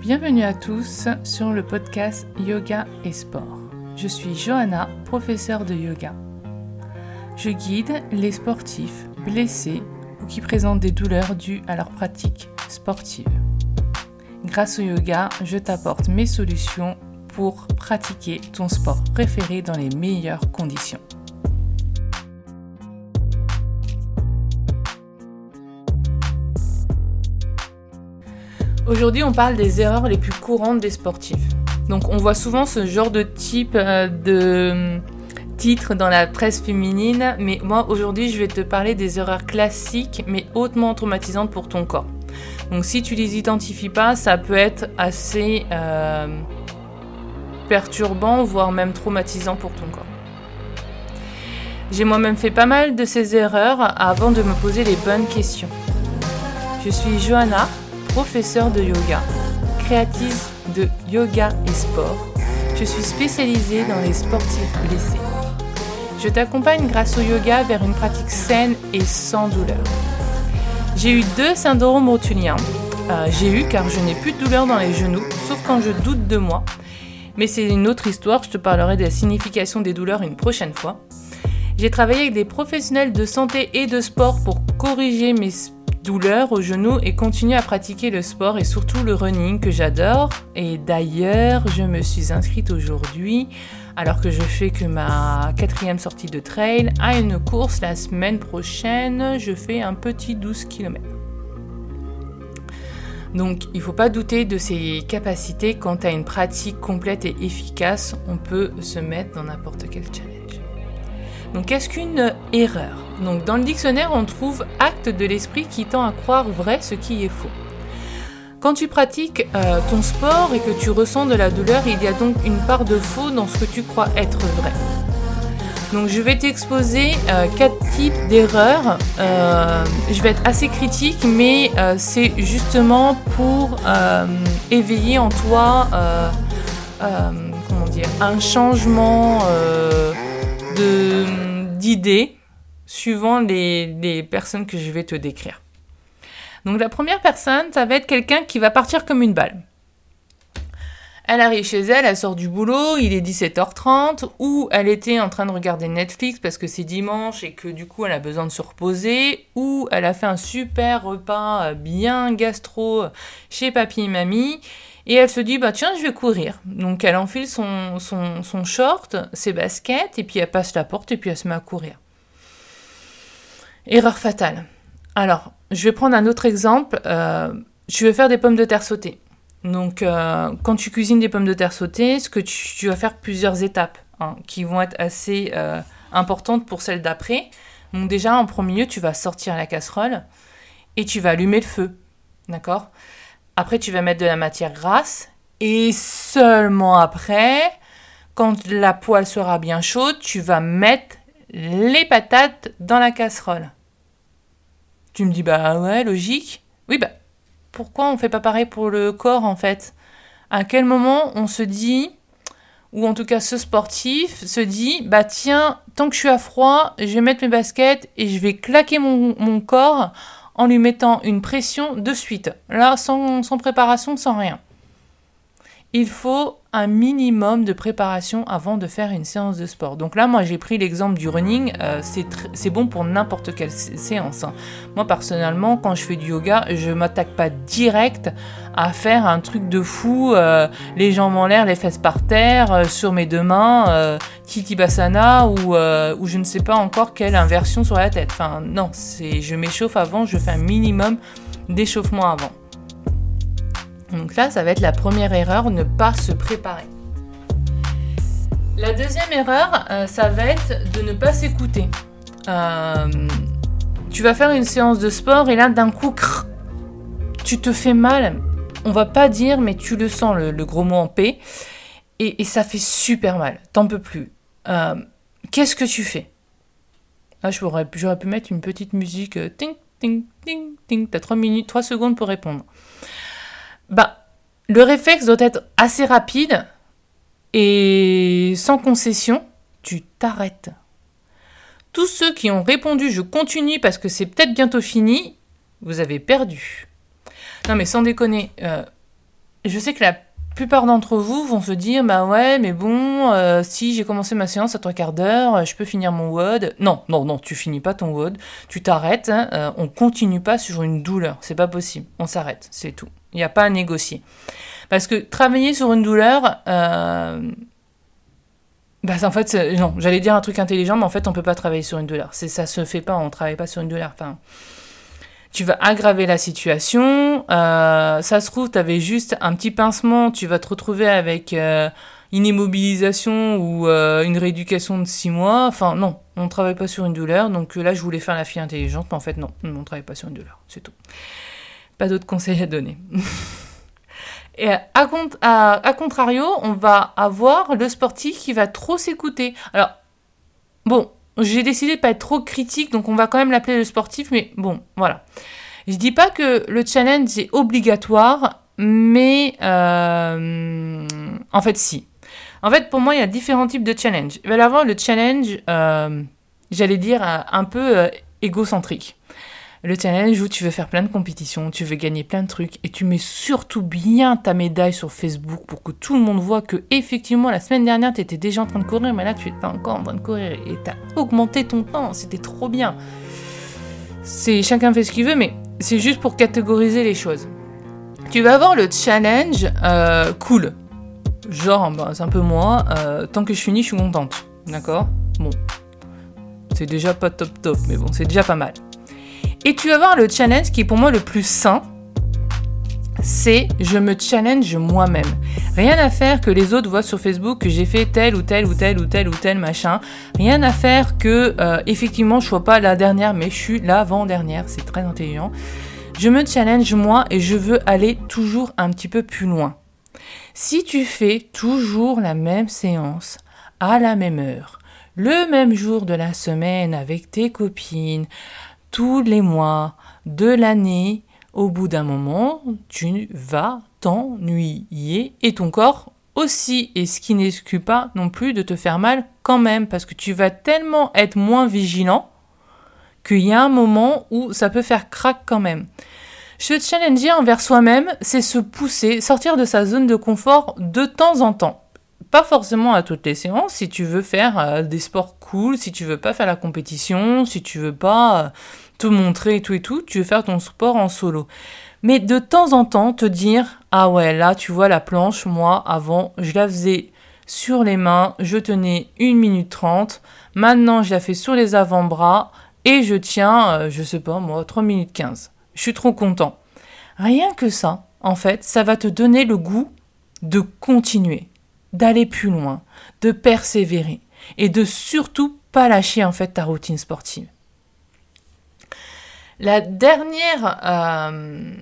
Bienvenue à tous sur le podcast Yoga et Sport. Je suis Johanna, professeure de yoga. Je guide les sportifs blessés ou qui présentent des douleurs dues à leur pratique sportive. Grâce au yoga, je t'apporte mes solutions pour pratiquer ton sport préféré dans les meilleures conditions. Aujourd'hui, on parle des erreurs les plus courantes des sportifs. Donc, on voit souvent ce genre de type euh, de hum, titre dans la presse féminine, mais moi aujourd'hui, je vais te parler des erreurs classiques mais hautement traumatisantes pour ton corps. Donc, si tu les identifies pas, ça peut être assez euh, perturbant, voire même traumatisant pour ton corps. J'ai moi-même fait pas mal de ces erreurs avant de me poser les bonnes questions. Je suis Johanna, professeur de yoga, créatrice de yoga et sport. Je suis spécialisée dans les sportifs blessés. Je t'accompagne grâce au yoga vers une pratique saine et sans douleur. J'ai eu deux syndromes rotuliens. Euh, j'ai eu car je n'ai plus de douleur dans les genoux, sauf quand je doute de moi. Mais c'est une autre histoire, je te parlerai de la signification des douleurs une prochaine fois. J'ai travaillé avec des professionnels de santé et de sport pour corriger mes douleur au genou et continuer à pratiquer le sport et surtout le running que j'adore. Et d'ailleurs, je me suis inscrite aujourd'hui, alors que je fais que ma quatrième sortie de trail, à une course la semaine prochaine. Je fais un petit 12 km. Donc il ne faut pas douter de ses capacités. Quant à une pratique complète et efficace, on peut se mettre dans n'importe quel challenge. Donc qu'est-ce qu'une erreur? Donc dans le dictionnaire, on trouve acte de l'esprit qui tend à croire vrai ce qui est faux. Quand tu pratiques euh, ton sport et que tu ressens de la douleur, il y a donc une part de faux dans ce que tu crois être vrai. Donc je vais t'exposer euh, quatre types d'erreurs. Euh, je vais être assez critique, mais c'est justement pour éveiller en toi un changement d'idées suivant les, personnes que je vais te décrire. Donc la première personne, ça va être quelqu'un qui va partir comme une balle. Elle arrive chez elle, elle sort du boulot, il est 17h30, ou elle était en train de regarder Netflix parce que c'est dimanche et que du coup elle a besoin de se reposer, ou elle a fait un super repas bien gastro chez papy et mamie, et elle se dit, bah tiens, je vais courir. Donc elle enfile son, son, short, ses baskets, et puis elle passe la porte, et puis elle se met à courir. Erreur fatale. Alors, je vais prendre un autre exemple. Euh, je vais faire des pommes de terre sautées. Donc, euh, quand tu cuisines des pommes de terre sautées, ce que tu, vas faire plusieurs étapes hein, qui vont être assez euh, importantes pour celles d'après. Donc, déjà, en premier lieu, tu vas sortir la casserole et tu vas allumer le feu. D'accord? Après, tu vas mettre de la matière grasse. Et seulement après, quand la poêle sera bien chaude, tu vas mettre les patates dans la casserole. Tu me dis, bah ouais, logique. Oui, bah pourquoi on fait pas pareil pour le corps en fait? À quel moment on se dit, ou en tout cas ce sportif se dit, bah tiens, tant que je suis à froid, je vais mettre mes baskets et je vais claquer mon corps en lui mettant une pression de suite. Là, sans, préparation, sans rien. Il faut un minimum de préparation avant de faire une séance de sport. Donc là, moi, j'ai pris l'exemple du running. Euh, c'est bon pour n'importe quelle séance. Hein. Moi, personnellement, quand je fais du yoga, je m'attaque pas direct à faire un truc de fou, euh, les jambes en l'air, les fesses par terre, euh, sur mes deux mains, Titi Basana ou, ou je ne sais pas encore quelle inversion sur la tête. Enfin, non, je m'échauffe avant, je fais un minimum d'échauffement avant. Donc là, ça va être la première erreur, ne pas se préparer. La deuxième erreur, euh, ça va être de ne pas s'écouter. Euh, tu vas faire une séance de sport et là, d'un coup, tu te fais mal. On va pas dire, mais tu le sens, le, gros mot en P. Et, ça fait super mal. T'en peux plus. Euh, qu'est-ce que tu fais? Là, j'aurais pu mettre une petite musique. ting, ting, ting, ting. T'as 3 minutes, 3 secondes pour répondre bah, le réflexe doit être assez rapide et sans concession, tu t'arrêtes. Tous ceux qui ont répondu je continue parce que c'est peut-être bientôt fini, vous avez perdu. Non mais sans déconner, euh, je sais que la plupart d'entre vous vont se dire bah ouais mais bon euh, si j'ai commencé ma séance à trois quarts d'heure je peux finir mon WOD. Non non non tu finis pas ton WOD. Tu t'arrêtes hein, euh, on continue pas sur une douleur. C'est pas possible. On s'arrête c'est tout. Il n'y a pas à négocier. Parce que travailler sur une douleur euh, bah en fait non. J'allais dire un truc intelligent mais en fait on peut pas travailler sur une douleur. C'est ça se fait pas. On travaille pas sur une douleur. Enfin tu vas aggraver la situation. Euh, ça se trouve, tu avais juste un petit pincement, tu vas te retrouver avec euh, une immobilisation ou euh, une rééducation de six mois. Enfin, non, on ne travaille pas sur une douleur. Donc là, je voulais faire la fille intelligente, mais en fait, non, on ne travaille pas sur une douleur. C'est tout. Pas d'autres conseils à donner. Et à, à, contrario, on va avoir le sportif qui va trop s'écouter. Alors, bon, j'ai décidé de pas être trop critique, donc on va quand même l'appeler le sportif, mais bon, voilà. Je dis pas que le challenge est obligatoire, mais euh, en fait si. En fait, pour moi, il y a différents types de challenge. Il va y avoir le challenge, euh, j'allais dire, un peu euh, égocentrique le challenge où tu veux faire plein de compétitions, tu veux gagner plein de trucs et tu mets surtout bien ta médaille sur Facebook pour que tout le monde voit que effectivement la semaine dernière tu étais déjà en train de courir mais là tu es encore en train de courir et tu as augmenté ton temps, c'était trop bien. C'est chacun fait ce qu'il veut mais c'est juste pour catégoriser les choses. Tu vas avoir le challenge euh, cool. Genre, bah, c'est un peu moi, euh, tant que je finis, je suis contente. D'accord? Bon. C'est déjà pas top top, mais bon, c'est déjà pas mal. Et tu vas voir le challenge qui est pour moi le plus sain, c'est je me challenge moi-même. Rien à faire que les autres voient sur Facebook que j'ai fait tel ou tel ou tel ou tel ou tel machin. Rien à faire que euh, effectivement je sois pas la dernière mais je suis l'avant-dernière. C'est très intelligent. Je me challenge moi et je veux aller toujours un petit peu plus loin. Si tu fais toujours la même séance à la même heure, le même jour de la semaine avec tes copines, tous les mois de l'année, au bout d'un moment, tu vas t'ennuyer et ton corps aussi, et ce qui n'exclut pas non plus de te faire mal quand même, parce que tu vas tellement être moins vigilant qu'il y a un moment où ça peut faire crack quand même. Se challenger envers soi-même, c'est se pousser, sortir de sa zone de confort de temps en temps. Pas forcément à toutes les séances, si tu veux faire euh, des sports cool, si tu veux pas faire la compétition, si tu veux pas euh, te montrer et tout et tout, tu veux faire ton sport en solo. Mais de temps en temps, te dire, ah ouais, là, tu vois la planche, moi, avant, je la faisais sur les mains, je tenais 1 minute 30, maintenant, je la fais sur les avant-bras, et je tiens, euh, je sais pas, moi, 3 minutes 15. Je suis trop content. Rien que ça, en fait, ça va te donner le goût de continuer, d'aller plus loin, de persévérer, et de surtout pas lâcher, en fait, ta routine sportive. La dernière, euh,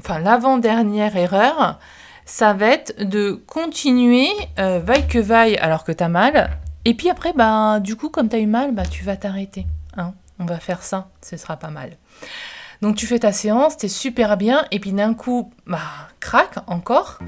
enfin l'avant-dernière erreur, ça va être de continuer euh, vaille que vaille alors que t'as mal. Et puis après, bah, du coup, comme t'as eu mal, bah, tu vas t'arrêter. Hein. On va faire ça, ce sera pas mal. Donc tu fais ta séance, t'es super bien, et puis d'un coup, bah, craque encore.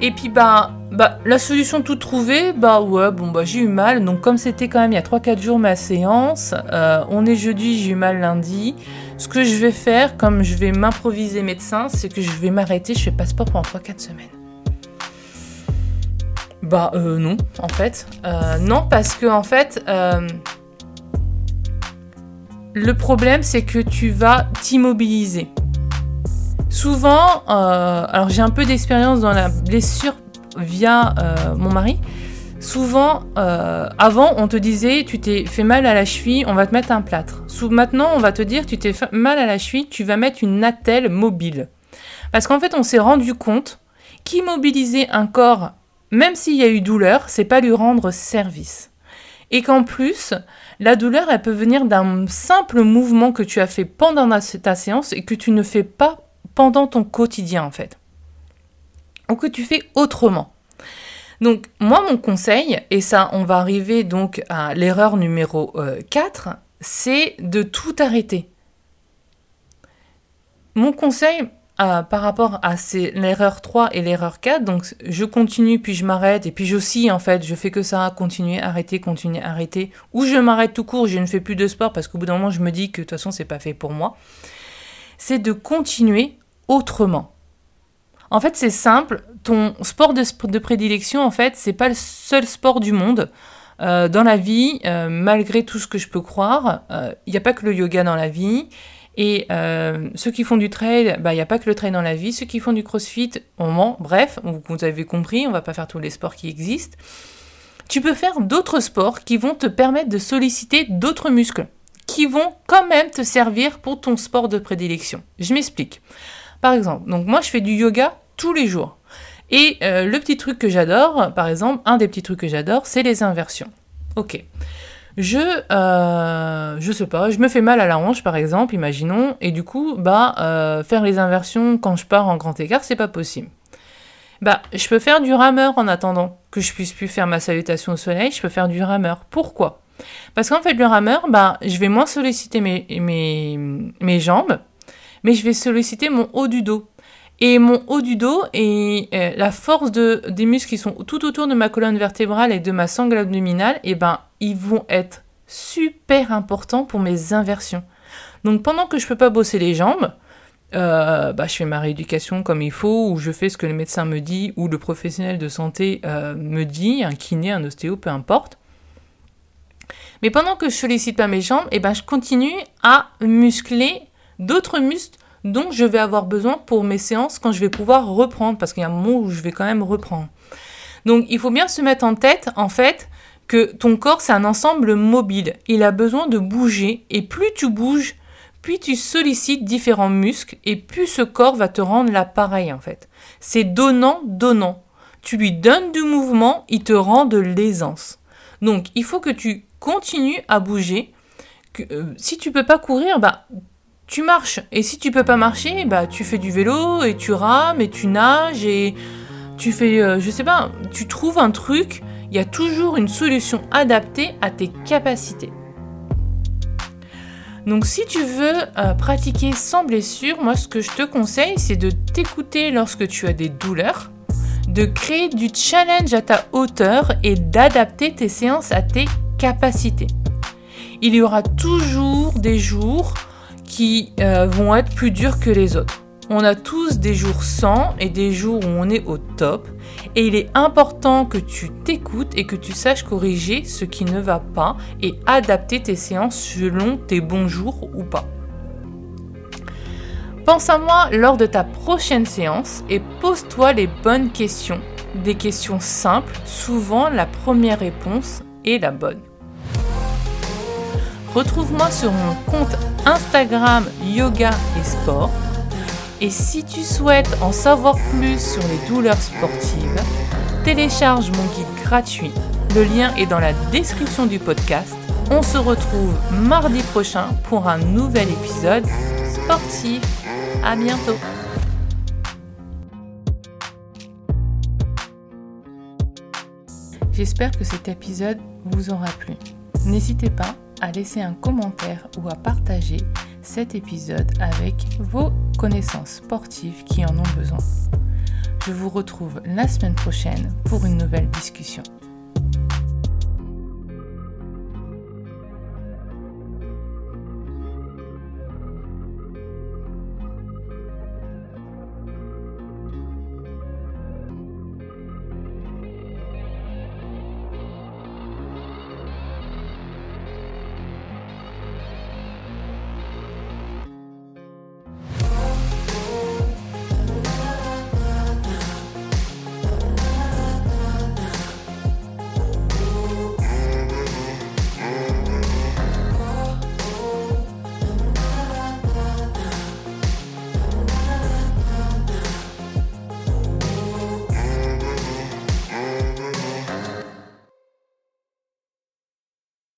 Et puis bah, bah, la solution tout trouvée, bah ouais, bon bah j'ai eu mal. Donc comme c'était quand même il y a 3-4 jours ma séance, euh, on est jeudi, j'ai eu mal lundi. Ce que je vais faire, comme je vais m'improviser médecin, c'est que je vais m'arrêter, je fais pas sport pendant 3-4 semaines. Bah euh, non, en fait. Euh, non, parce que en fait, le problème, c'est que tu vas t'immobiliser. Souvent, euh, alors j'ai un peu d'expérience dans la blessure via euh, mon mari. Souvent, euh, avant, on te disait, tu t'es fait mal à la cheville, on va te mettre un plâtre. maintenant, on va te dire, tu t'es fait mal à la cheville, tu vas mettre une attelle mobile. Parce qu'en fait, on s'est rendu compte qu'immobiliser un corps, même s'il y a eu douleur, c'est pas lui rendre service. Et qu'en plus, la douleur, elle peut venir d'un simple mouvement que tu as fait pendant ta séance et que tu ne fais pas pendant ton quotidien en fait. Ou que tu fais autrement. Donc moi mon conseil, et ça on va arriver donc à l'erreur numéro 4, euh, c'est de tout arrêter. Mon conseil, par rapport à l'erreur 3 et l'erreur 4. Donc je continue, puis je m'arrête, et puis j'oscille en fait, je fais que ça, continuer, arrêter, continuer, arrêter. Ou je m'arrête tout court, je ne fais plus de sport parce qu'au bout d'un moment je me dis que de toute façon c'est pas fait pour moi. C'est de continuer autrement. En fait, c'est simple. Ton sport de, de prédilection, en fait, c'est pas le seul sport du monde. Euh, dans la vie, euh, malgré tout ce que je peux croire, il n'y a pas que le yoga dans la vie. Et ceux qui font du trail, bah, il n'y a pas que le trail dans la vie. Ceux qui font du crossfit, on ment. Bref, vous avez compris, on va pas faire tous les sports qui existent. Tu peux faire d'autres sports qui vont te permettre de solliciter d'autres muscles, qui vont quand même te servir pour ton sport de prédilection. Je m'explique. Par exemple, donc moi je fais du yoga tous les jours. Et euh, le petit truc que j'adore, par exemple, un des petits trucs que j'adore, c'est les inversions. Ok. Je, euh, je sais pas, je me fais mal à la hanche par exemple, imaginons, et du coup, bah, euh, faire les inversions quand je pars en grand écart, c'est pas possible. Bah, je peux faire du rameur en attendant que je puisse plus faire ma salutation au soleil, je peux faire du rameur. Pourquoi? Parce qu'en fait, le rameur, bah, je vais moins solliciter mes, mes, mes jambes, mais je vais solliciter mon haut du dos. Et mon haut du dos et euh, la force de, des muscles qui sont tout autour de ma colonne vertébrale et de ma sangle abdominale, et eh ben, ils vont être super importants pour mes inversions. Donc pendant que je peux pas bosser les jambes, euh, bah, je fais ma rééducation comme il faut, ou je fais ce que le médecin me dit, ou le professionnel de santé euh, me dit, un kiné, un ostéo, peu importe. Mais pendant que je sollicite pas mes jambes, et eh ben, je continue à muscler d'autres muscles dont je vais avoir besoin pour mes séances quand je vais pouvoir reprendre, parce qu'il y a un moment où je vais quand même reprendre. Donc il faut bien se mettre en tête, en fait, que ton corps, c'est un ensemble mobile. Il a besoin de bouger, et plus tu bouges, puis tu sollicites différents muscles, et plus ce corps va te rendre l'appareil, en fait. C'est donnant, donnant. Tu lui donnes du mouvement, il te rend de l'aisance. Donc il faut que tu continues à bouger. Euh, si tu peux pas courir, bah tu marches. Et si tu peux pas marcher, bah tu fais du vélo et tu rames et tu nages et tu fais, euh, je sais pas, tu trouves un truc. Il y a toujours une solution adaptée à tes capacités. Donc si tu veux euh, pratiquer sans blessure, moi ce que je te conseille, c'est de t'écouter lorsque tu as des douleurs, de créer du challenge à ta hauteur et d'adapter tes séances à tes capacités. Il y aura toujours des jours qui euh, vont être plus durs que les autres. On a tous des jours sans et des jours où on est au top. Et il est important que tu t'écoutes et que tu saches corriger ce qui ne va pas et adapter tes séances selon tes bons jours ou pas. Pense à moi lors de ta prochaine séance et pose-toi les bonnes questions. Des questions simples, souvent la première réponse est la bonne. Retrouve-moi sur mon compte Instagram Yoga et Sport. Et si tu souhaites en savoir plus sur les douleurs sportives, télécharge mon guide gratuit. Le lien est dans la description du podcast. On se retrouve mardi prochain pour un nouvel épisode sportif. À bientôt. J'espère que cet épisode vous aura plu. N'hésitez pas à laisser un commentaire ou à partager cet épisode avec vos connaissances sportives qui en ont besoin. Je vous retrouve la semaine prochaine pour une nouvelle discussion.